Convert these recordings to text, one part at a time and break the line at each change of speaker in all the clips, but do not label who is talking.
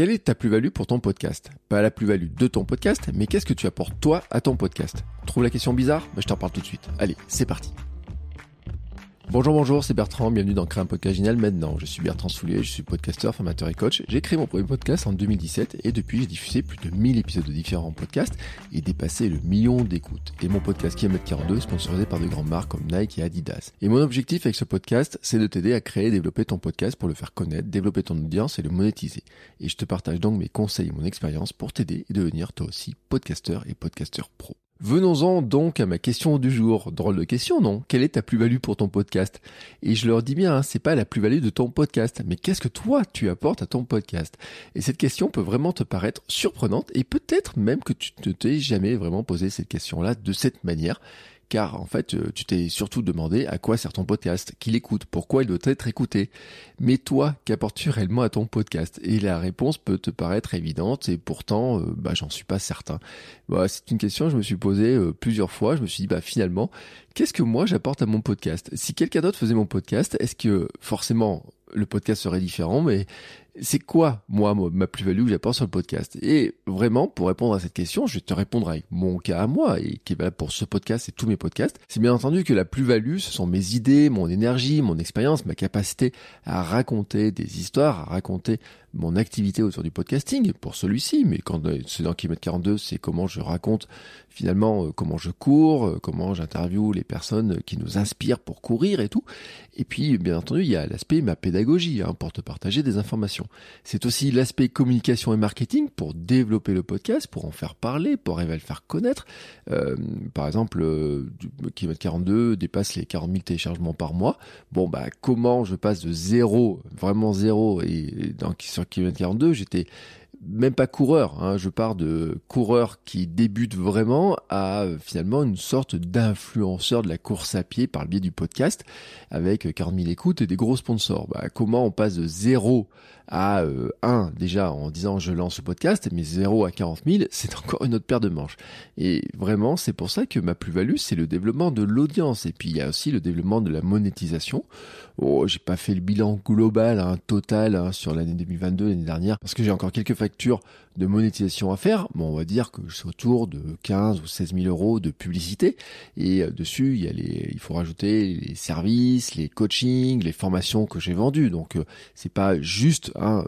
Quelle est ta plus-value pour ton podcast? Pas la plus-value de ton podcast, mais qu'est-ce que tu apportes toi à ton podcast? Trouve la question bizarre? Ben, Je t'en parle tout de suite. Allez, c'est parti. Bonjour, bonjour, c'est Bertrand, bienvenue dans Créer un podcast génial maintenant. Je suis Bertrand Soulier, je suis podcasteur, formateur et coach. J'ai créé mon premier podcast en 2017 et depuis j'ai diffusé plus de 1000 épisodes de différents podcasts et dépassé le million d'écoutes. Et mon podcast Kilomètre 42 est sponsorisé par de grandes marques comme Nike et Adidas. Et mon objectif avec ce podcast, c'est de t'aider à créer et développer ton podcast pour le faire connaître, développer ton audience et le monétiser. Et je te partage donc mes conseils et mon expérience pour t'aider et devenir toi aussi podcasteur et podcasteur pro. Venons-en donc à ma question du jour. Drôle de question, non? Quelle est ta plus-value pour ton podcast? Et je leur dis bien, hein, c'est pas la plus-value de ton podcast, mais qu'est-ce que toi tu apportes à ton podcast? Et cette question peut vraiment te paraître surprenante et peut-être même que tu ne t'es jamais vraiment posé cette question-là de cette manière car en fait, euh, tu t'es surtout demandé à quoi sert ton podcast, qui l'écoute, pourquoi il doit être écouté. Mais toi, qu'apportes-tu réellement à ton podcast? Et la réponse peut te paraître évidente, et pourtant, euh, bah, j'en suis pas certain. Bah, c'est une question que je me suis posée euh, plusieurs fois. Je me suis dit, bah, finalement, qu'est-ce que moi j'apporte à mon podcast? Si quelqu'un d'autre faisait mon podcast, est-ce que forcément le podcast serait différent, mais c'est quoi, moi, ma plus-value que j'apporte sur le podcast? Et vraiment, pour répondre à cette question, je te répondrai avec mon cas à moi, et qui est pour ce podcast et tous mes podcasts. C'est bien entendu que la plus-value, ce sont mes idées, mon énergie, mon expérience, ma capacité à raconter des histoires, à raconter mon activité autour du podcasting pour celui-ci, mais quand euh, c'est dans Kilomètre 42, c'est comment je raconte finalement euh, comment je cours, euh, comment j'interviewe les personnes qui nous inspirent pour courir et tout. Et puis, bien entendu, il y a l'aspect ma pédagogie hein, pour te partager des informations. C'est aussi l'aspect communication et marketing pour développer le podcast, pour en faire parler, pour arriver à le faire connaître. Euh, par exemple, euh, Kilomètre 42 dépasse les 40 000 téléchargements par mois. Bon, bah, comment je passe de zéro, vraiment zéro, et dans, sur Kilomètre 42, j'étais même pas coureur, hein, je pars de coureur qui débute vraiment à finalement une sorte d'influenceur de la course à pied par le biais du podcast avec 40 000 écoutes et des gros sponsors. Bah, comment on passe de zéro à euh, 1 déjà en disant je lance le podcast, mais 0 à 40 000, c'est encore une autre paire de manches. Et vraiment, c'est pour ça que ma plus-value, c'est le développement de l'audience. Et puis il y a aussi le développement de la monétisation. Oh, j'ai pas fait le bilan global, hein, total hein, sur l'année 2022, l'année dernière, parce que j'ai encore quelques factures de monétisation à faire. Bon, on va dire que suis autour de 15 ou 16 000 euros de publicité. Et euh, dessus, il y a les, il faut rajouter les services, les coachings, les formations que j'ai vendues. Donc, euh, c'est pas juste euh,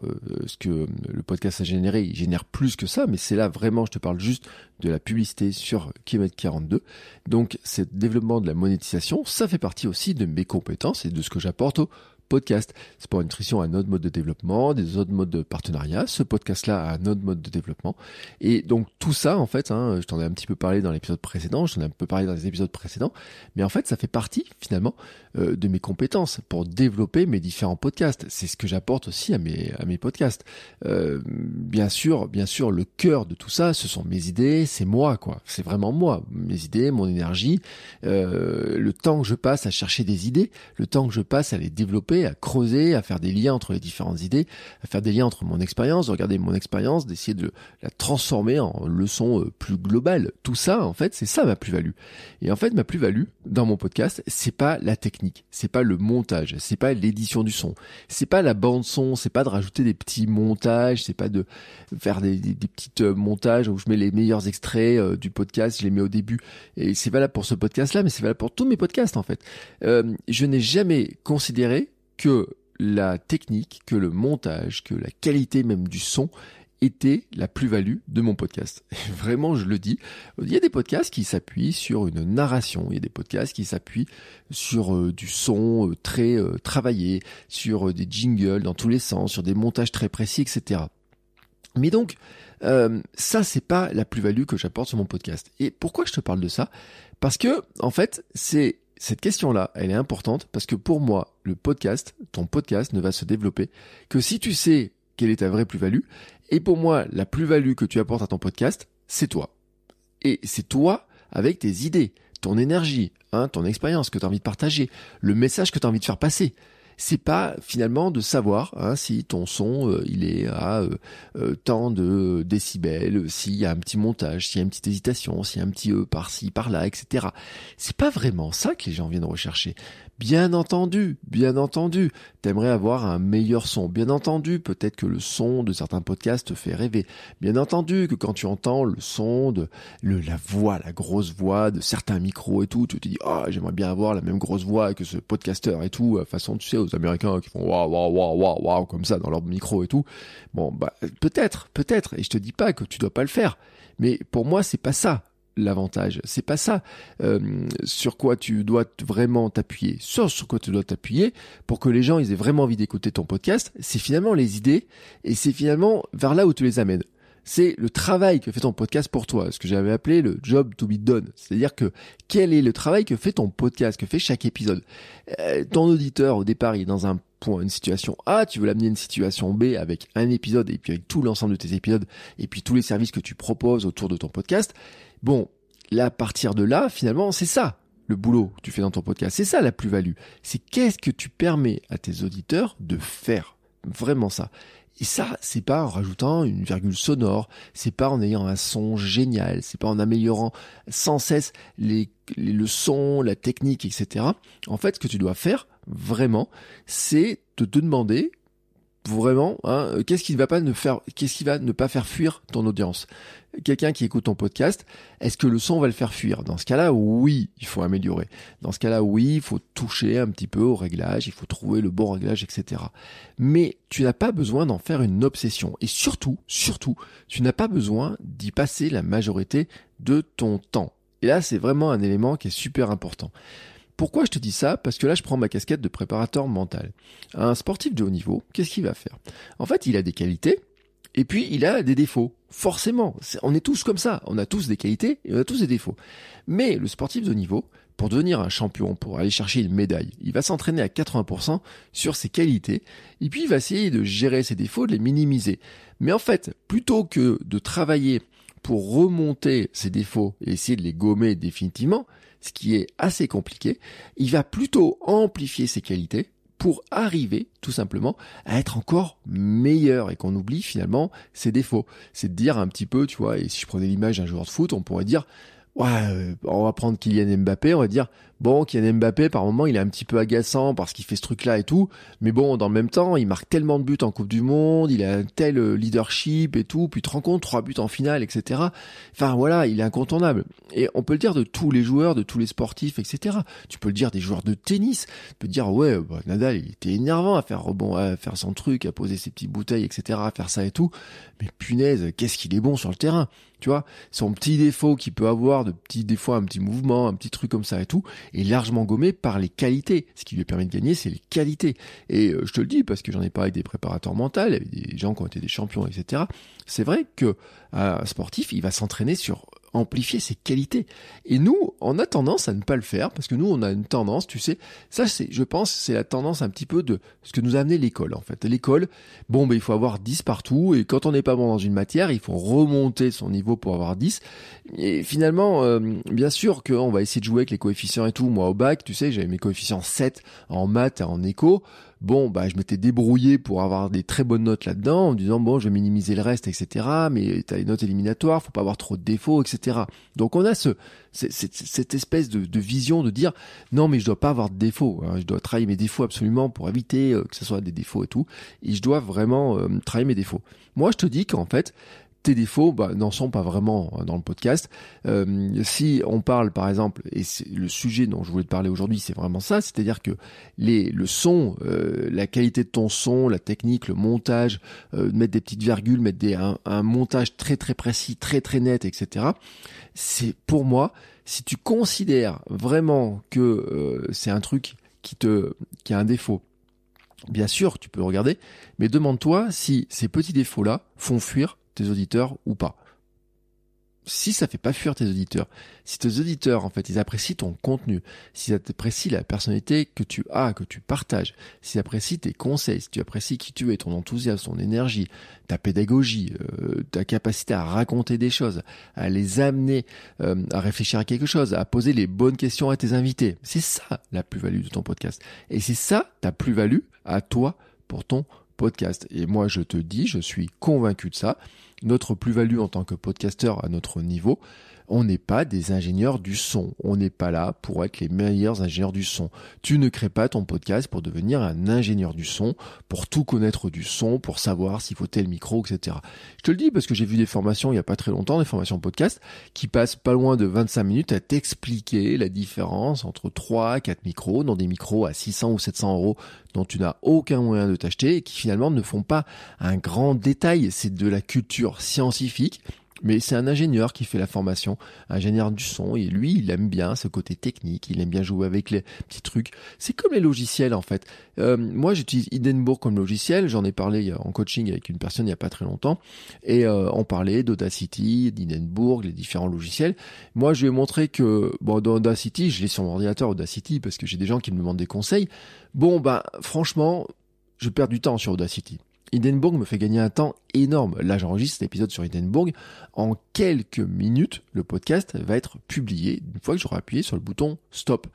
ce que le podcast a généré. Il génère plus que ça, mais c'est là vraiment, je te parle juste de la publicité sur Kilomètre 42. Donc, ce développement de la monétisation, ça fait partie aussi de mes compétences et de ce que j'apporte au podcast. Sport Nutrition a un autre mode de développement, des autres modes de partenariat. Ce podcast-là a un autre mode de développement. Et donc tout ça, en fait, hein, je t'en ai un petit peu parlé dans l'épisode précédent, je ai un peu parlé dans les épisodes précédents, mais en fait, ça fait partie finalement euh, de mes compétences pour développer mes différents podcasts. C'est ce que j'apporte aussi à mes à mes podcasts. Euh, bien sûr, bien sûr, le cœur de tout ça, ce sont mes idées, c'est moi, quoi. C'est vraiment moi, mes idées, mon énergie, euh, le temps que je passe à chercher des idées, le temps que je passe à les développer à creuser, à faire des liens entre les différentes idées, à faire des liens entre mon expérience, de regarder mon expérience, d'essayer de la transformer en leçon euh, plus globale. Tout ça, en fait, c'est ça ma plus-value. Et en fait, ma plus-value dans mon podcast, c'est pas la technique, c'est pas le montage, c'est pas l'édition du son, c'est pas la bande son, c'est pas de rajouter des petits montages, c'est pas de faire des, des, petits euh, montages où je mets les meilleurs extraits euh, du podcast, je les mets au début. Et c'est valable pour ce podcast-là, mais c'est valable pour tous mes podcasts en fait. Je n'ai jamais considéré que la technique, que le montage, que la qualité même du son était la plus-value de mon podcast. vraiment, je le dis. Il y a des podcasts qui s'appuient sur une narration, il y a des podcasts qui s'appuient sur euh, du son euh, très euh, travaillé, sur des jingles dans tous les sens, sur des montages très précis, etc. Mais donc, ça, c'est pas la plus-value que j'apporte sur mon podcast. Et pourquoi je te parle de ça? Parce que, en fait, c'est cette question-là, elle est importante parce que pour moi, le podcast, ton podcast ne va se développer que si tu sais quelle est ta vraie plus-value. Et pour moi, la plus-value que tu apportes à ton podcast, c'est toi. Et c'est toi avec tes idées, ton énergie, hein, ton expérience que tu as envie de partager, le message que tu as envie de faire passer c'est pas finalement de savoir hein, si ton son euh, il est à euh, euh, tant de décibels, s'il y a un petit montage, s'il y a une petite hésitation, s'il y a un petit e par-ci, par-là, etc. C'est pas vraiment ça que les gens viennent rechercher. Bien entendu, bien entendu, t'aimerais avoir un meilleur son. Bien entendu, peut-être que le son de certains podcasts te fait rêver. Bien entendu que quand tu entends le son de le, la voix, la grosse voix de certains micros et tout, tu te dis, ah, j'aimerais bien avoir la même grosse voix que ce podcasteur et tout, euh, façon, tu sais, aux Américains qui font waouh, waouh, waouh, waouh, waouh, comme ça dans leur micro et tout. Bon, bah, peut-être, peut-être. Et je te dis pas que tu dois pas le faire. Mais pour moi, c'est pas ça l'avantage. C'est pas ça euh, sur quoi tu dois vraiment t'appuyer. Sur, sur quoi tu dois t'appuyer pour que les gens ils aient vraiment envie d'écouter ton podcast, c'est finalement les idées et c'est finalement vers là où tu les amènes. C'est le travail que fait ton podcast pour toi, ce que j'avais appelé le job to be done. C'est-à-dire que quel est le travail que fait ton podcast, que fait chaque épisode? Euh, ton auditeur au départ il est dans un point, une situation A, tu veux l'amener à une situation B avec un épisode et puis avec tout l'ensemble de tes épisodes et puis tous les services que tu proposes autour de ton podcast. Bon, là, à partir de là, finalement, c'est ça le boulot que tu fais dans ton podcast. C'est ça la plus-value. C'est qu'est-ce que tu permets à tes auditeurs de faire. Vraiment ça. Et ça, c'est pas en rajoutant une virgule sonore, c'est pas en ayant un son génial, c'est pas en améliorant sans cesse les, les, le son, la technique, etc. En fait, ce que tu dois faire, vraiment, c'est te demander vraiment, hein, qu'est-ce qui va pas ne faire, qu'est-ce qui va ne pas faire fuir ton audience? Quelqu'un qui écoute ton podcast, est-ce que le son va le faire fuir? Dans ce cas-là, oui, il faut améliorer. Dans ce cas-là, oui, il faut toucher un petit peu au réglage, il faut trouver le bon réglage, etc. Mais tu n'as pas besoin d'en faire une obsession. Et surtout, surtout, tu n'as pas besoin d'y passer la majorité de ton temps. Et là, c'est vraiment un élément qui est super important. Pourquoi je te dis ça? Parce que là, je prends ma casquette de préparateur mental. Un sportif de haut niveau, qu'est-ce qu'il va faire? En fait, il a des qualités et puis il a des défauts. Forcément, on est tous comme ça. On a tous des qualités et on a tous des défauts. Mais le sportif de haut niveau, pour devenir un champion, pour aller chercher une médaille, il va s'entraîner à 80% sur ses qualités, et puis il va essayer de gérer ses défauts, de les minimiser. Mais en fait, plutôt que de travailler pour remonter ses défauts et essayer de les gommer définitivement, ce qui est assez compliqué, il va plutôt amplifier ses qualités pour arriver tout simplement à être encore meilleur et qu'on oublie finalement ses défauts. C'est de dire un petit peu, tu vois, et si je prenais l'image d'un joueur de foot, on pourrait dire, ouais, euh, on va prendre Kylian Mbappé, on va dire, bon, Kylian Mbappé, par moment, il est un petit peu agaçant parce qu'il fait ce truc-là et tout, mais bon, dans le même temps, il marque tellement de buts en Coupe du Monde, il a un tel euh, leadership et tout, puis tu te rends trois buts en finale, etc. Enfin, voilà, il est incontournable. Et on peut le dire de tous les joueurs, de tous les sportifs, etc. Tu peux le dire des joueurs de tennis, tu peux dire, ouais, bah, Nadal, il était énervant à faire rebond, à faire son truc, à poser ses petites bouteilles, etc., à faire ça et tout, mais punaise, qu'est-ce qu'il est bon sur le terrain tu vois, son petit défaut qu'il peut avoir, de petits défauts, un petit mouvement, un petit truc comme ça et tout, est largement gommé par les qualités. Ce qui lui permet de gagner, c'est les qualités. Et euh, je te le dis parce que j'en ai parlé avec des préparateurs mentaux, avec des gens qui ont été des champions, etc. C'est vrai que un sportif, il va s'entraîner sur amplifier ses qualités. Et nous, on a tendance à ne pas le faire parce que nous, on a une tendance, tu sais, ça c'est, je pense, c'est la tendance un petit peu de ce que nous a amené l'école en fait. L'école, bon, ben il faut avoir 10 partout et quand on n'est pas bon dans une matière, il faut remonter son niveau pour avoir 10. Et finalement, euh, bien sûr qu'on va essayer de jouer avec les coefficients et tout. Moi au bac, tu sais, j'avais mes coefficients 7 en maths et en éco bon, bah, je m'étais débrouillé pour avoir des très bonnes notes là-dedans, en disant, bon, je vais minimiser le reste, etc. Mais t'as les notes éliminatoires, faut pas avoir trop de défauts, etc. Donc on a ce, cette espèce de, vision de dire, non, mais je dois pas avoir de défauts. Hein. je dois travailler mes défauts absolument pour éviter euh, que ce soit des défauts et tout. Et je dois vraiment euh, travailler mes défauts. Moi, je te dis qu'en fait, tes défauts bah, n'en sont pas vraiment euh, dans le podcast. Euh, si on parle par exemple, et c'est le sujet dont je voulais te parler aujourd'hui, c'est vraiment ça, c'est-à-dire que les, le son, euh, la qualité de ton son, la technique, le montage, mettre des petites virgules, mettre des, un, montage très très précis, très très net, etc. C'est pour moi, si tu considères vraiment que c'est un truc qui te qui a un défaut, bien sûr tu peux regarder, mais demande-toi si ces petits défauts-là font fuir tes auditeurs ou pas. Si ça fait pas fuir tes auditeurs, si tes auditeurs, en fait, ils apprécient ton contenu, si ils apprécient la personnalité que tu as, que tu partages, s'ils apprécient tes conseils, si tu apprécies qui tu es, ton enthousiasme, ton énergie, ta pédagogie, euh, ta capacité à raconter des choses, à les amener euh, à réfléchir à quelque chose, à poser les bonnes questions à tes invités. C'est ça la plus-value de ton podcast. Et c'est ça ta plus-value à toi pour ton. Et moi, je te dis, je suis convaincu de ça. Notre plus-value en tant que podcasteur à notre niveau, on n'est pas des ingénieurs du son. On n'est pas là pour être les meilleurs ingénieurs du son. Tu ne crées pas ton podcast pour devenir un ingénieur du son, pour tout connaître du son, pour savoir s'il faut tel micro, etc. Je te le dis parce que j'ai vu des formations il n'y a pas très longtemps, des formations podcast, qui passent pas loin de 25 minutes à t'expliquer la différence entre 3, 4 micros, dans des micros à 600 ou 700 euros dont tu n'as aucun moyen de t'acheter et qui finalement ne font pas un grand détail. C'est de la culture scientifique mais c'est un ingénieur qui fait la formation, ingénieur du son, et lui, il aime bien ce côté technique, il aime bien jouer avec les petits trucs. C'est comme les logiciels en fait. Euh, moi, j'utilise Hindenburg comme logiciel, j'en ai parlé en coaching avec une personne il n'y a pas très longtemps, et euh, on parlait d'Audacity, d'Hindenburg, les différents logiciels. Moi, je lui ai montré que, bon, dans Audacity, je l'ai sur mon ordinateur Audacity, parce que j'ai des gens qui me demandent des conseils. Bon, bah, franchement, je perds du temps sur Audacity. Hindenburg me fait gagner un temps énorme. Là, j'enregistre cet épisode sur Hindenburg. En quelques minutes, le podcast va être publié une fois que j'aurai appuyé sur le bouton stop.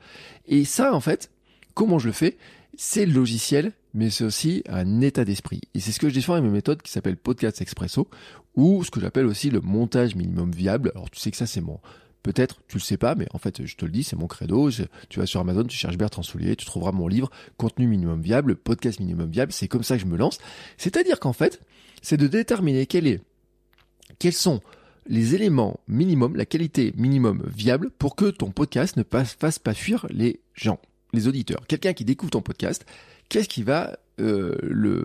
Et ça, en fait, comment je le fais? C'est le logiciel, mais c'est aussi un état d'esprit. Et c'est ce que je défends avec mes méthodes qui s'appelle Podcast Expresso, ou ce que j'appelle aussi le montage minimum viable. Alors, tu sais que ça, c'est mon Peut-être, tu le sais pas, mais en fait, je te le dis, c'est mon credo. tu vas sur Amazon, tu cherches Bertrand Soulier, tu trouveras mon livre Contenu minimum viable, podcast minimum viable. C'est comme ça que je me lance. C'est-à-dire qu'en fait, c'est de déterminer quels sont les éléments minimum, la qualité minimum viable pour que ton podcast ne fasse pas fuir les gens, les auditeurs. Quelqu'un qui découvre ton podcast, qu'est-ce qui va euh, le,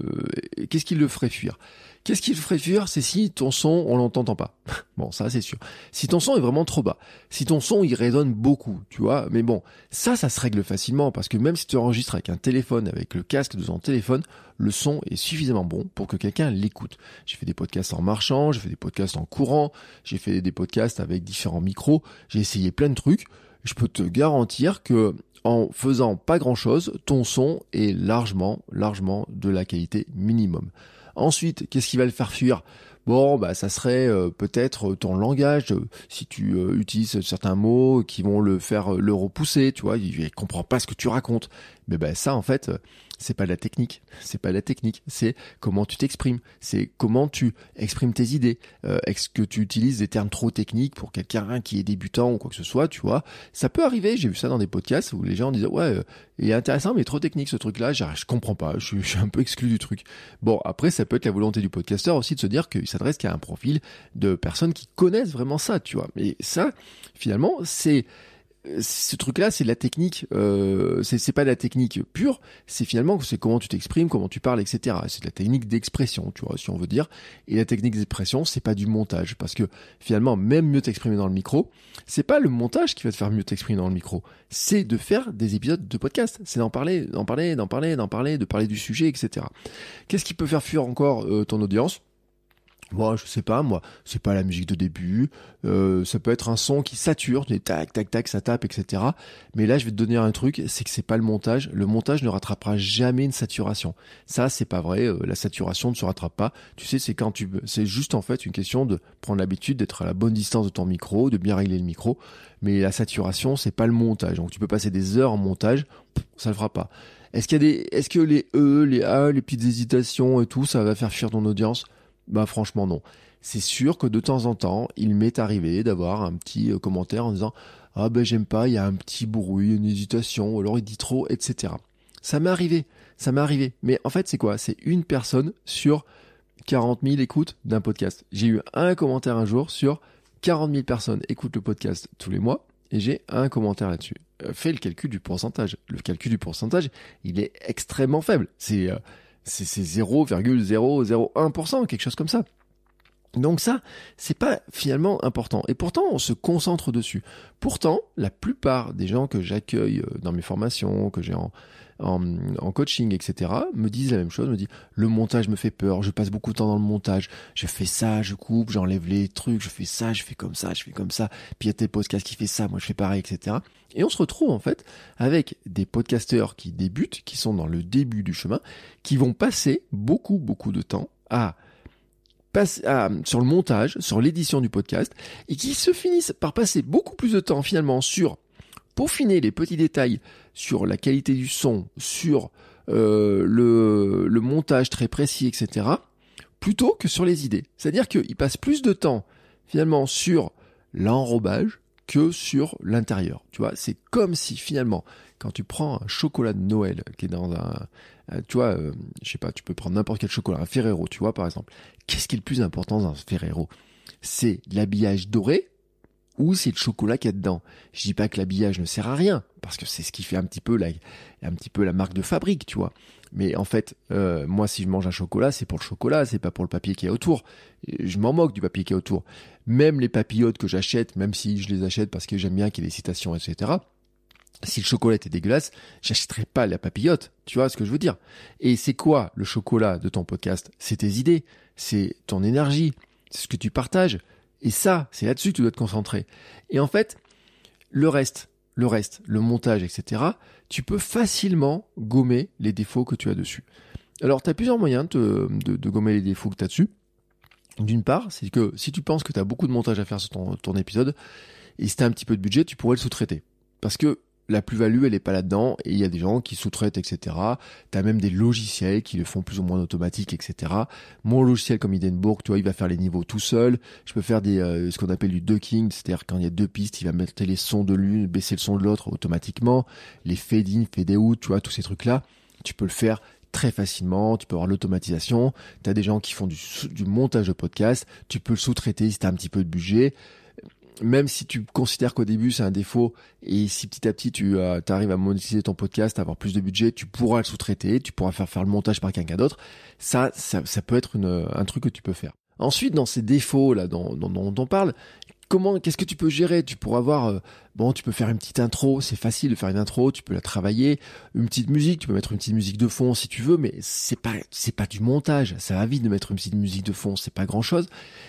qu'est-ce qui le ferait fuir? Qu'est-ce qui le ferait fuir C'est si ton son, on l'entend pas. bon, ça c'est sûr. Si ton son est vraiment trop bas, si ton son il résonne beaucoup, tu vois. Mais bon, ça, ça se règle facilement parce que même si tu enregistres avec un téléphone, avec le casque de ton téléphone, le son est suffisamment bon pour que quelqu'un l'écoute. J'ai fait des podcasts en marchant, j'ai fait des podcasts en courant, j'ai fait des podcasts avec différents micros, j'ai essayé plein de trucs. Je peux te garantir que en faisant pas grand chose, ton son est largement, largement de la qualité minimum. Ensuite, qu'est-ce qui va le faire fuir? Bon, bah ça serait euh, peut-être ton langage, euh, si tu euh, utilises certains mots qui vont le faire le repousser, tu vois, il, il comprend pas ce que tu racontes. Mais ben ça en fait, c'est pas de la technique, c'est pas de la technique, c'est comment tu t'exprimes, c'est comment tu exprimes tes idées. Euh, est-ce que tu utilises des termes trop techniques pour quelqu'un qui est débutant ou quoi que ce soit, tu vois? Ça peut arriver. J'ai vu ça dans des podcasts où les gens disaient ouais, euh, il est intéressant mais trop technique ce truc-là. Je comprends pas, je, je, suis un peu exclu du truc. Bon après ça peut être la volonté du podcasteur aussi de se dire qu'il s'adresse qu'à un profil de personnes qui connaissent vraiment ça, tu vois. Mais ça finalement c'est ce truc-là, c'est la technique. Euh, c'est pas de la technique pure. C'est finalement c'est comment tu t'exprimes, comment tu parles, etc. C'est de la technique d'expression, tu vois, si on veut dire. Et la technique d'expression, c'est pas du montage, parce que finalement, même mieux t'exprimer dans le micro, c'est pas le montage qui va te faire mieux t'exprimer dans le micro. C'est de faire des épisodes de podcast. C'est d'en parler, d'en parler, d'en parler, d'en parler, de parler du sujet, etc. Qu'est-ce qui peut faire fuir encore euh, ton audience? Moi, je sais pas, moi, c'est pas la musique de début. Euh, ça peut être un son qui sature, tac, tac, tac, ça tape, etc. Mais là, je vais te donner un truc, c'est que c'est pas le montage. Le montage ne rattrapera jamais une saturation. Ça, c'est pas vrai. Euh, la saturation ne se rattrape pas. Tu sais, c'est quand tu, c'est juste en fait une question de prendre l'habitude d'être à la bonne distance de ton micro, de bien régler le micro. Mais la saturation, c'est pas le montage. Donc, tu peux passer des heures en montage, ça le fera pas. Est-ce qu'il y a des, est-ce que les E, les A, les petites hésitations et tout, ça va faire fuir ton audience? Bah franchement non. C'est sûr que de temps en temps, il m'est arrivé d'avoir un petit euh, commentaire en disant ah ben j'aime pas, il y a un petit bruit, une hésitation, alors il dit trop, etc. Ça m'est arrivé, ça m'est arrivé. Mais en fait c'est quoi? C'est une personne sur 40 000 écoutes d'un podcast. J'ai eu un commentaire un jour sur 40 000 personnes écoutent le podcast tous les mois et j'ai un commentaire là-dessus. Euh, fais le calcul du pourcentage. Le calcul du pourcentage, il est extrêmement faible. C'est euh, c'est 0,001%, quelque chose comme ça. Donc ça, c'est pas finalement important. Et pourtant, on se concentre dessus. Pourtant, la plupart des gens que j'accueille euh, dans mes formations, que j'ai en, coaching, etc., me disent la même chose, me disent le montage me fait peur, je passe beaucoup de temps dans le montage, je fais ça, je coupe, j'enlève les trucs, je fais ça, je fais comme ça, je fais comme ça, puis il y a tes podcasts qui fait ça, moi je fais pareil, etc. Et on se retrouve en fait avec des podcasteurs qui débutent, qui sont dans le début du chemin, qui vont passer beaucoup, beaucoup de temps à passer sur le montage, sur l'édition du podcast, et qui se finissent par passer beaucoup plus de temps finalement sur peaufiner les petits détails sur la qualité du son, sur euh, le, montage très précis, etc., plutôt que sur les idées. C'est-à-dire qu'il passe plus de temps finalement sur l'enrobage que sur l'intérieur. Tu vois, c'est comme si finalement, quand tu prends un chocolat de Noël qui est dans un, tu vois, euh, je sais pas, tu peux prendre n'importe quel chocolat, un Ferrero, tu vois, par exemple. Qu'est-ce qui est le plus important dans un Ferrero? C'est l'habillage doré ou c'est le chocolat qu'il y a dedans. Je dis pas que l'habillage ne sert à rien, parce que c'est ce qui fait un petit peu la, un petit peu la marque de fabrique, tu vois. Mais en fait, euh, moi, si je mange un chocolat, c'est pour le chocolat, c'est pas pour le papier qui est autour. Je m'en moque du papier qui est autour. Même les papillotes que j'achète, même si je les achète parce que j'aime bien qu'il y ait des citations, etc. Si le chocolat était dégueulasse, j'achèterais pas la papillote. Tu vois ce que je veux dire? Et c'est quoi le chocolat de ton podcast? C'est tes idées, c'est ton énergie, c'est ce que tu partages. Et ça, c'est là-dessus que tu dois te concentrer. Et en fait, le reste, le reste, le montage, etc., tu peux facilement gommer les défauts que tu as dessus. Alors, tu as plusieurs moyens de, gommer les défauts que tu as dessus. D'une part, c'est que si tu penses que tu as beaucoup de montage à faire sur ton, ton épisode, et si tu un petit peu de budget, tu pourrais le sous-traiter. Parce que la plus-value, elle est pas là-dedans, et il y a des gens qui sous-traitent, etc. Tu as même des logiciels qui le font plus ou moins automatique, etc. Mon logiciel comme Hindenburg, tu vois, il va faire les niveaux tout seul. Je peux faire des euh, ce qu'on appelle du ducking, c'est-à-dire quand il y a deux pistes, il va mettre les sons de l'une, baisser le son de l'autre automatiquement. Les fade-in, fade-out, tu vois, tous ces trucs-là, tu peux le faire très facilement, tu peux avoir l'automatisation, tu as des gens qui font du, du montage de podcast, tu peux le sous-traiter si tu as un petit peu de budget même si tu considères qu'au début c'est un défaut et si petit à petit tu euh, arrives à monétiser ton podcast, à avoir plus de budget, tu pourras le sous-traiter, tu pourras faire faire le montage par quelqu'un d'autre. Ça, ça, ça, peut être une, un truc que tu peux faire. Ensuite, dans ces défauts là dont, dont, on parle, comment, qu'est-ce que tu peux gérer? Tu pourras avoir, euh, bon, tu peux faire une petite intro, c'est facile de faire une intro, tu peux la travailler, une petite musique, tu peux mettre une petite musique de fond si tu veux, mais c'est pas, c'est pas du montage, ça va vite de mettre une petite musique de fond, c'est pas grand chose.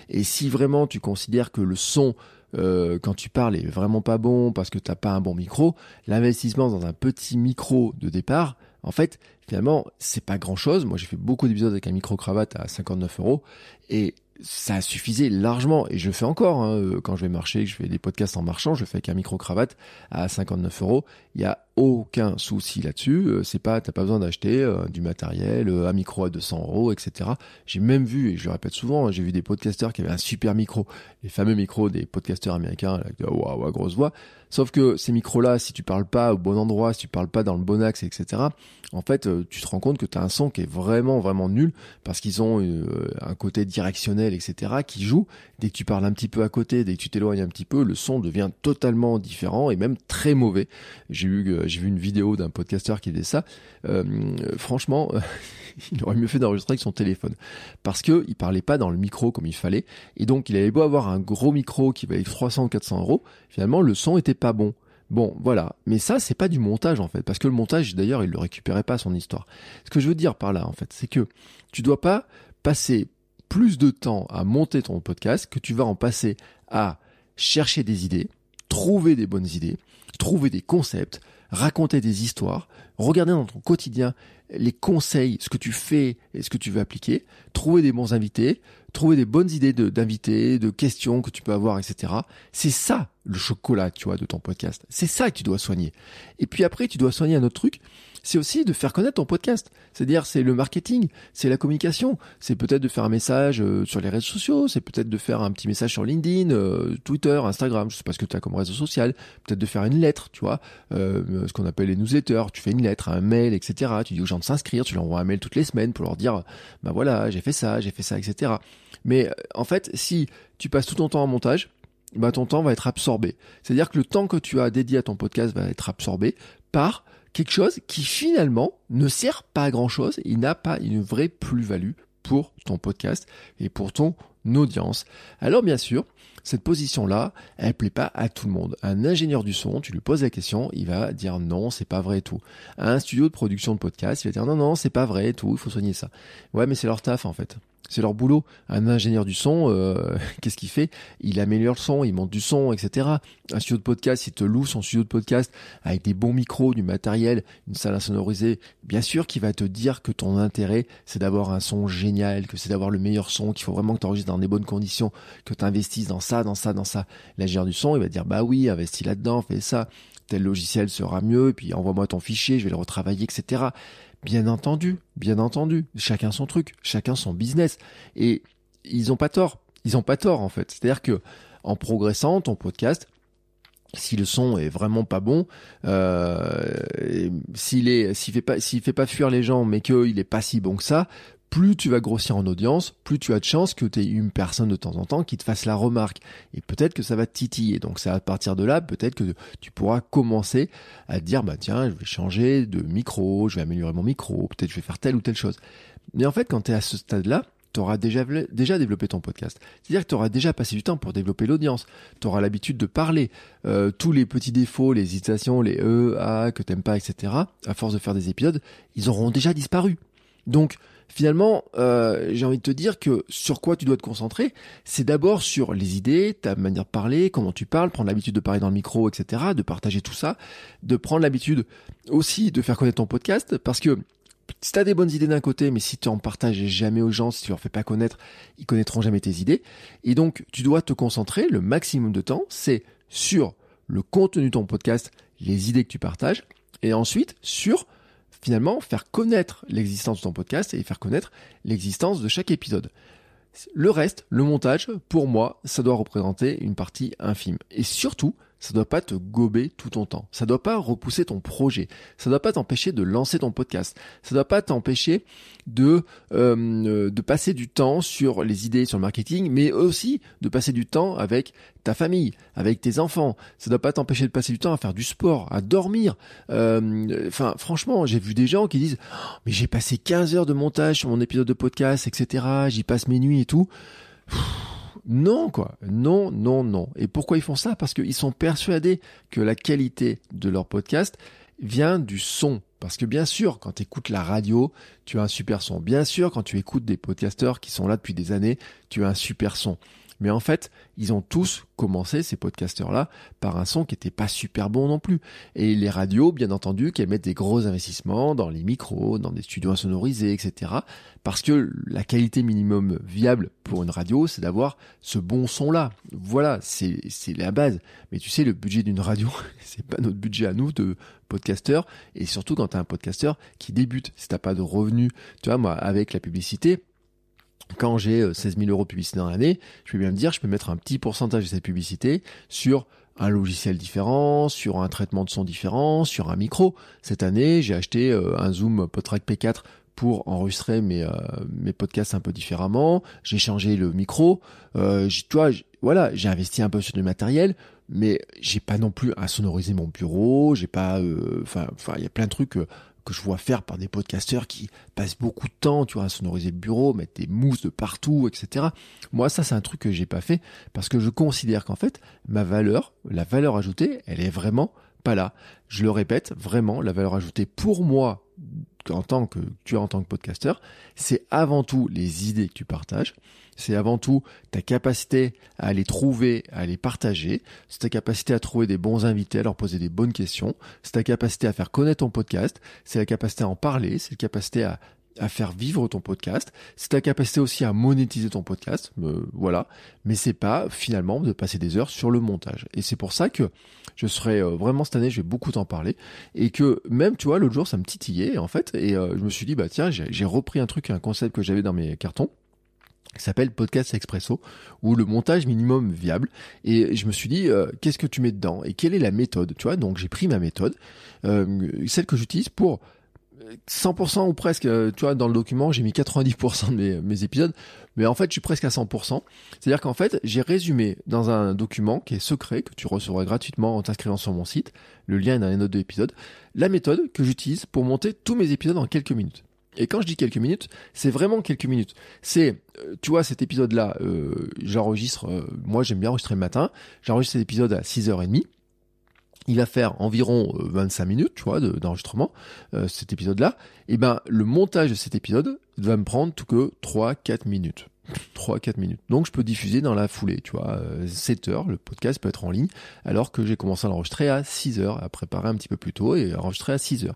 Et si vraiment tu considères que le son euh, quand tu parles est vraiment pas bon parce que t'as pas un bon micro, l'investissement dans un petit micro de départ, en fait, finalement, c'est pas grand chose. Moi, j'ai fait beaucoup d'épisodes avec un micro cravate à 59 euros et ça suffisait largement et je fais encore hein, euh, quand je vais marcher, je fais des podcasts en marchant, je fais avec un micro cravate à 59 euros. Aucun souci là-dessus. Euh, c'est pas, t'as pas besoin d'acheter euh, du matériel, un micro à 200 euros, etc. J'ai même vu et je le répète souvent, hein, j'ai vu des podcasteurs qui avaient un super micro, les fameux micros des podcasteurs américains, là, waouh, grosse voix. Sauf que ces micros-là, si tu parles pas au bon endroit, si tu parles pas dans le bon axe, etc. En fait, tu te rends compte que tu as un son qui est vraiment vraiment nul parce qu'ils ont un côté directionnel etc., qui joue. Dès que tu parles un petit peu à côté, dès que tu t'éloignes un petit peu, le son devient totalement différent et même très mauvais. J'ai vu, euh, j'ai vu une vidéo d'un podcasteur qui faisait ça. Euh, franchement, il aurait mieux fait d'enregistrer avec son téléphone parce que il parlait pas dans le micro comme il fallait et donc il avait beau avoir un gros micro qui valait 300 ou 400 euros, finalement le son était pas bon. Bon, voilà. Mais ça, c'est pas du montage, en fait. Parce que le montage, d'ailleurs, il le récupérait pas, son histoire. Ce que je veux dire par là, en fait, c'est que tu dois pas passer plus de temps à monter ton podcast que tu vas en passer à chercher des idées, trouver des bonnes idées, trouver des concepts, raconter des histoires, regarder dans ton quotidien les conseils, ce que tu fais et ce que tu veux appliquer, trouver des bons invités, trouver des bonnes idées d'invités, de, de questions que tu peux avoir, etc. C'est ça le chocolat, tu vois, de ton podcast. C'est ça que tu dois soigner. Et puis après, tu dois soigner un autre truc, c'est aussi de faire connaître ton podcast. C'est-à-dire, c'est le marketing, c'est la communication, c'est peut-être de faire un message euh, sur les réseaux sociaux, c'est peut-être de faire un petit message sur LinkedIn, euh, Twitter, Instagram, je sais pas ce que tu as comme réseau social, peut-être de faire une lettre, tu vois, euh, ce qu'on appelle les newsletters, tu fais une lettre, un mail, etc. Tu dis aux gens de s'inscrire, tu leur envoies un mail toutes les semaines pour leur dire, bah voilà, j'ai fait ça, j'ai fait ça, etc. Mais en fait, si tu passes tout ton temps en montage, bah ton temps va être absorbé. C'est-à-dire que le temps que tu as dédié à ton podcast va être absorbé par quelque chose qui finalement ne sert pas à grand chose, il n'a pas une vraie plus-value pour ton podcast et pour ton audience. Alors bien sûr, cette position-là, elle plaît pas à tout le monde. Un ingénieur du son, tu lui poses la question, il va dire non, c'est pas vrai et tout. Un studio de production de podcast, il va dire non, non, c'est pas vrai et tout, il faut soigner ça. Ouais, mais c'est leur taf en fait. C'est leur boulot. Un ingénieur du son, euh, qu'est-ce qu'il fait? Il améliore le son, il monte du son, etc. Un studio de podcast, il te loue son studio de podcast avec des bons micros, du matériel, une salle insonorisée. Bien sûr qu'il va te dire que ton intérêt, c'est d'avoir un son génial, que c'est d'avoir le meilleur son, qu'il faut vraiment que tu enregistres dans des bonnes conditions, que tu investisses dans ça, dans ça, dans ça. L'ingénieur du son, il va dire, bah oui, investis là-dedans, fais ça. Tel logiciel sera mieux, et puis envoie-moi ton fichier, je vais le retravailler, etc. Bien entendu, bien entendu. Chacun son truc, chacun son business. Et ils ont pas tort. Ils ont pas tort, en fait. C'est-à-dire que, en progressant, ton podcast, si le son est vraiment pas bon, euh, s'il est, s'il fait pas, s'il fait pas fuir les gens, mais qu'il est pas si bon que ça, plus tu vas grossir en audience, plus tu as de chances que tu aies une personne de temps en temps qui te fasse la remarque. Et peut-être que ça va te titiller. Donc c'est à partir de là, peut-être que tu pourras commencer à te dire, bah tiens, je vais changer de micro, je vais améliorer mon micro, peut-être je vais faire telle ou telle chose. Mais en fait, quand tu es à ce stade-là, tu auras déjà, déjà développé ton podcast. C'est-à-dire que tu auras déjà passé du temps pour développer l'audience. Tu auras l'habitude de parler. Euh, tous les petits défauts, les hésitations, les E, A, que t'aimes pas, etc., à force de faire des épisodes, ils auront déjà disparu. Donc, finalement, euh, j'ai envie de te dire que sur quoi tu dois te concentrer, c'est d'abord sur les idées, ta manière de parler, comment tu parles, prendre l'habitude de parler dans le micro, etc., de partager tout ça, de prendre l'habitude aussi de faire connaître ton podcast, parce que si tu as des bonnes idées d'un côté, mais si tu en partages jamais aux gens, si tu leur fais pas connaître, ils connaîtront jamais tes idées. Et donc, tu dois te concentrer le maximum de temps, c'est sur le contenu de ton podcast, les idées que tu partages, et ensuite sur finalement faire connaître l'existence de ton podcast et faire connaître l'existence de chaque épisode. Le reste, le montage, pour moi, ça doit représenter une partie infime. Et surtout, ça doit pas te gober tout ton temps. Ça doit pas repousser ton projet. Ça doit pas t'empêcher de lancer ton podcast. Ça doit pas t'empêcher de euh, de passer du temps sur les idées, sur le marketing, mais aussi de passer du temps avec ta famille, avec tes enfants. Ça doit pas t'empêcher de passer du temps à faire du sport, à dormir. Euh, enfin, franchement, j'ai vu des gens qui disent oh, mais j'ai passé 15 heures de montage sur mon épisode de podcast, etc. J'y passe mes nuits et tout. Non, quoi. Non, non, non. Et pourquoi ils font ça? Parce qu'ils sont persuadés que la qualité de leur podcast vient du son. Parce que bien sûr, quand tu écoutes la radio, tu as un super son. Bien sûr, quand tu écoutes des podcasteurs qui sont là depuis des années, tu as un super son. Mais en fait, ils ont tous commencé, ces podcasteurs-là, par un son qui n'était pas super bon non plus. Et les radios, bien entendu, qu'elles mettent des gros investissements dans les micros, dans des studios insonorisés, etc. Parce que la qualité minimum viable pour une radio, c'est d'avoir ce bon son-là. Voilà, c'est la base. Mais tu sais, le budget d'une radio, c'est pas notre budget à nous de podcasteurs. Et surtout quand tu un podcasteur qui débute, si t'as pas de revenus, tu vois, moi, avec la publicité, quand j'ai 16 euh, 000 euros de publicité dans l'année, je peux bien me dire, je peux mettre un petit pourcentage de cette publicité sur un logiciel différent, sur un traitement de son différent, sur un micro. Cette année, j'ai acheté euh, un Zoom PodTrack P4 pour enregistrer mes, euh, mes podcasts un peu différemment. J'ai changé le micro. Euh, voilà, j'ai investi un peu sur du matériel, mais j'ai pas non plus à sonoriser mon bureau. J'ai pas, enfin, il y a plein de trucs que je vois faire par des podcasteurs qui passent beaucoup de temps, tu vois, à sonoriser le bureau, mettre des mousses de partout, etc. Moi, ça, c'est un truc que j'ai pas fait parce que je considère qu'en fait, ma valeur, la valeur ajoutée, elle est vraiment pas là. Je le répète, vraiment, la valeur ajoutée pour moi, en tant que tu es en tant que podcasteur, c'est avant tout les idées que tu partages, c'est avant tout ta capacité à les trouver, à les partager, c'est ta capacité à trouver des bons invités, à leur poser des bonnes questions, c'est ta capacité à faire connaître ton podcast, c'est la capacité à en parler, c'est la capacité à, à faire vivre ton podcast, c'est ta capacité aussi à monétiser ton podcast, euh, voilà, mais c'est pas finalement de passer des heures sur le montage. Et c'est pour ça que je serais euh, vraiment cette année, je vais beaucoup t'en parler, et que même, tu vois, l'autre jour, ça me titillait en fait, et euh, je me suis dit, bah tiens, j'ai repris un truc, un concept que j'avais dans mes cartons, qui s'appelle Podcast Expresso, ou le montage minimum viable. Et je me suis dit, euh, qu'est-ce que tu mets dedans? Et quelle est la méthode? Tu vois, donc j'ai pris ma méthode, celle que j'utilise pour 100% ou presque, euh, tu vois, dans le document, j'ai mis 90% de mes, mes, épisodes, mais en fait, je suis presque à 100%. C'est-à-dire qu'en fait, j'ai résumé dans un document qui est secret, que tu recevras gratuitement en t'inscrivant sur mon site, le lien est dans les notes de l'épisode, la méthode que j'utilise pour monter tous mes épisodes en quelques minutes. Et quand je dis quelques minutes, c'est vraiment quelques minutes. C'est, euh, tu vois, cet épisode-là, euh, j'enregistre, euh, moi j'aime bien enregistrer le matin, j'enregistre cet épisode à 6h30. Il va faire environ 25 minutes, tu vois, d'enregistrement, cet épisode-là. Et ben, le montage de cet épisode va me prendre tout que 3-4 minutes. 3-4 minutes. Donc je peux diffuser dans la foulée, tu vois, 7 heures, le podcast peut être en ligne, alors que j'ai commencé à l'enregistrer à 6 heures, à préparer un petit peu plus tôt et enregistrer à 6 heures.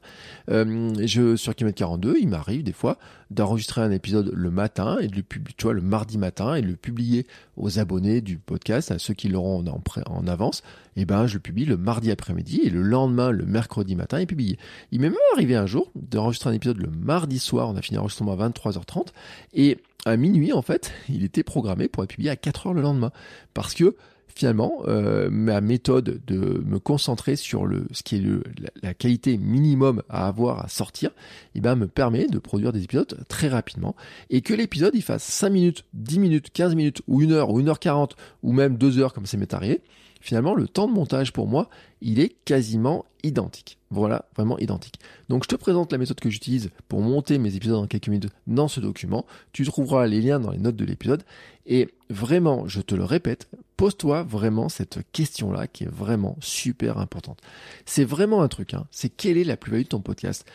Euh, je, sur Kilomètre 42, il m'arrive des fois d'enregistrer un épisode le matin et de le publier, tu vois, le mardi matin et de le publier aux abonnés du podcast, à ceux qui l'auront en, en avance. Et ben, je le publie le mardi après-midi et le lendemain, le mercredi matin, est publié. Il m'est même arrivé un jour d'enregistrer un épisode le mardi soir, on a fini l'enregistrement à 23h30 et à minuit, en fait, il était programmé pour être publié à 4 heures le lendemain. Parce que finalement, euh, ma méthode de me concentrer sur le, ce qui est le, la, qualité minimum à avoir à sortir, eh ben, me permet de produire des épisodes très rapidement et que l'épisode il fasse 5 minutes, 10 minutes, 15 minutes ou 1 heure ou 1 heure 40 ou même 2 heures comme c'est m'est arrivé, finalement, le temps de montage pour moi, il est quasiment identique. Voilà, vraiment identique. Donc, je te présente la méthode que j'utilise pour monter mes épisodes en quelques minutes dans ce document. Tu trouveras les liens dans les notes de l'épisode. Et vraiment, je te le répète, pose-toi vraiment cette question-là qui est vraiment super importante. C'est vraiment un truc, hein. c'est quelle est la plus-value de ton podcast?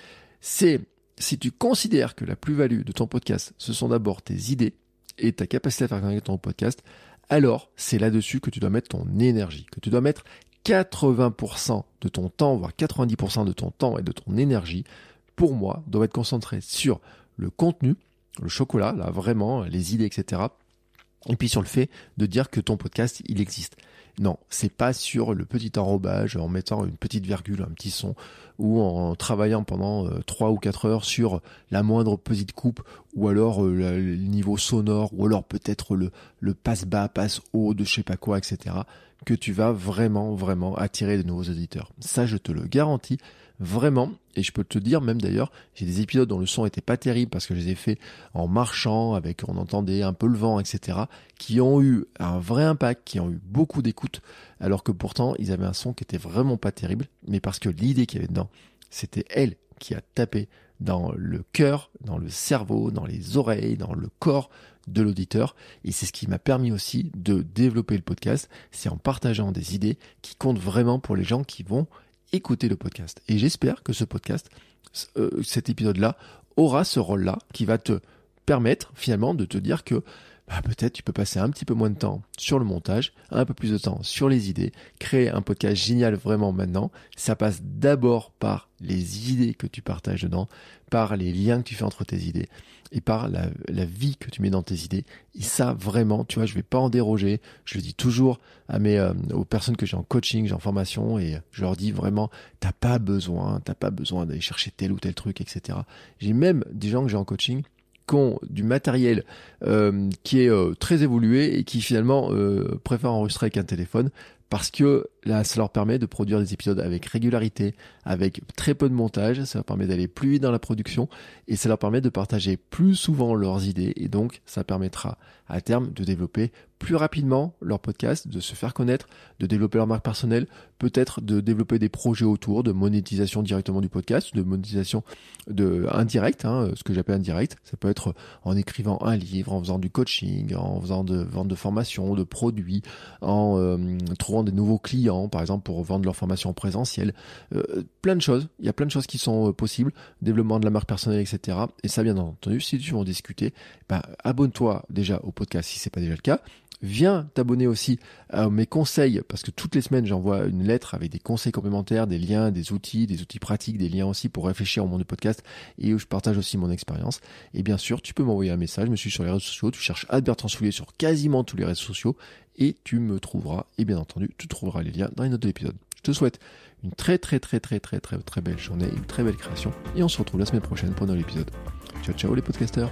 C'est si tu considères que la plus-value de ton podcast, ce sont d'abord tes idées et ta capacité à faire gagner ton podcast, alors c'est là-dessus que tu dois mettre ton énergie, que tu dois mettre 80% de ton temps, voire 90% de ton temps et de ton énergie, pour moi, doit être concentré sur le contenu, le chocolat, là vraiment, les idées, etc. Et puis sur le fait de dire que ton podcast, il existe. Non, c'est pas sur le petit enrobage en mettant une petite virgule, un petit son, ou en travaillant pendant euh, trois ou quatre heures sur la moindre petite coupe, ou alors euh, le niveau sonore, ou alors peut-être le, le passe bas, passe haut de je sais pas quoi, etc. que tu vas vraiment, vraiment attirer de nouveaux auditeurs. Ça, je te le garantis vraiment. Et je peux te dire même d'ailleurs, j'ai des épisodes dont le son était pas terrible parce que je les ai fait en marchant, avec on entendait un peu le vent, etc. qui ont eu un vrai impact, qui ont eu beaucoup d'écoute, alors que pourtant ils avaient un son qui était vraiment pas terrible, mais parce que l'idée qu'il y avait dedans, c'était elle qui a tapé dans le cœur, dans le cerveau, dans les oreilles, dans le corps de l'auditeur. Et c'est ce qui m'a permis aussi de développer le podcast. C'est en partageant des idées qui comptent vraiment pour les gens qui vont écouter le podcast. Et j'espère que ce podcast, euh, cet épisode-là, aura ce rôle-là qui va te permettre finalement de te dire que bah, peut-être tu peux passer un petit peu moins de temps sur le montage, un peu plus de temps sur les idées, créer un podcast génial vraiment maintenant. Ça passe d'abord par les idées que tu partages dedans, par les liens que tu fais entre tes idées et par la, vie que tu mets dans tes idées. Et ça, vraiment, tu vois, je vais pas en déroger. Je le dis toujours à mes, euh, aux personnes que j'ai en coaching, j'ai en formation, et je leur dis vraiment, t'as pas besoin, t'as pas besoin d'aller chercher tel ou tel truc, etc. J'ai même des gens que j'ai en coaching qui du matériel euh, qui est euh, très évolué et qui finalement euh, préfèrent enregistrer avec un téléphone parce que là, ça leur permet de produire des épisodes avec régularité, avec très peu de montage, ça leur permet d'aller plus vite dans la production et ça leur permet de partager plus souvent leurs idées et donc ça permettra à terme de développer plus rapidement leur podcast, de se faire connaître, de développer leur marque personnelle, peut-être de développer des projets autour de monétisation directement du podcast, de monétisation de indirect, hein, ce que j'appelle indirect. Ça peut être en écrivant un livre, en faisant du coaching, en faisant de vente de formation, de produits, en euh, trouvant des nouveaux clients, par exemple pour vendre leur formation en présentiel. Euh, plein de choses. Il y a plein de choses qui sont euh, possibles. Développement de la marque personnelle, etc. Et ça, bien entendu, si tu veux en discuter, bah, abonne-toi déjà au podcast si c'est pas déjà le cas. Viens t'abonner aussi à mes conseils, parce que toutes les semaines j'envoie une lettre avec des conseils complémentaires, des liens, des outils, des outils pratiques, des liens aussi pour réfléchir au monde du podcast et où je partage aussi mon expérience. Et bien sûr, tu peux m'envoyer un message, je me suis sur les réseaux sociaux, tu cherches Albert Transfoulier sur quasiment tous les réseaux sociaux et tu me trouveras. Et bien entendu, tu trouveras les liens dans les notes de l'épisode. Je te souhaite une très très très très très très très belle journée, une très belle création et on se retrouve la semaine prochaine pour un nouvel épisode. Ciao ciao les podcasters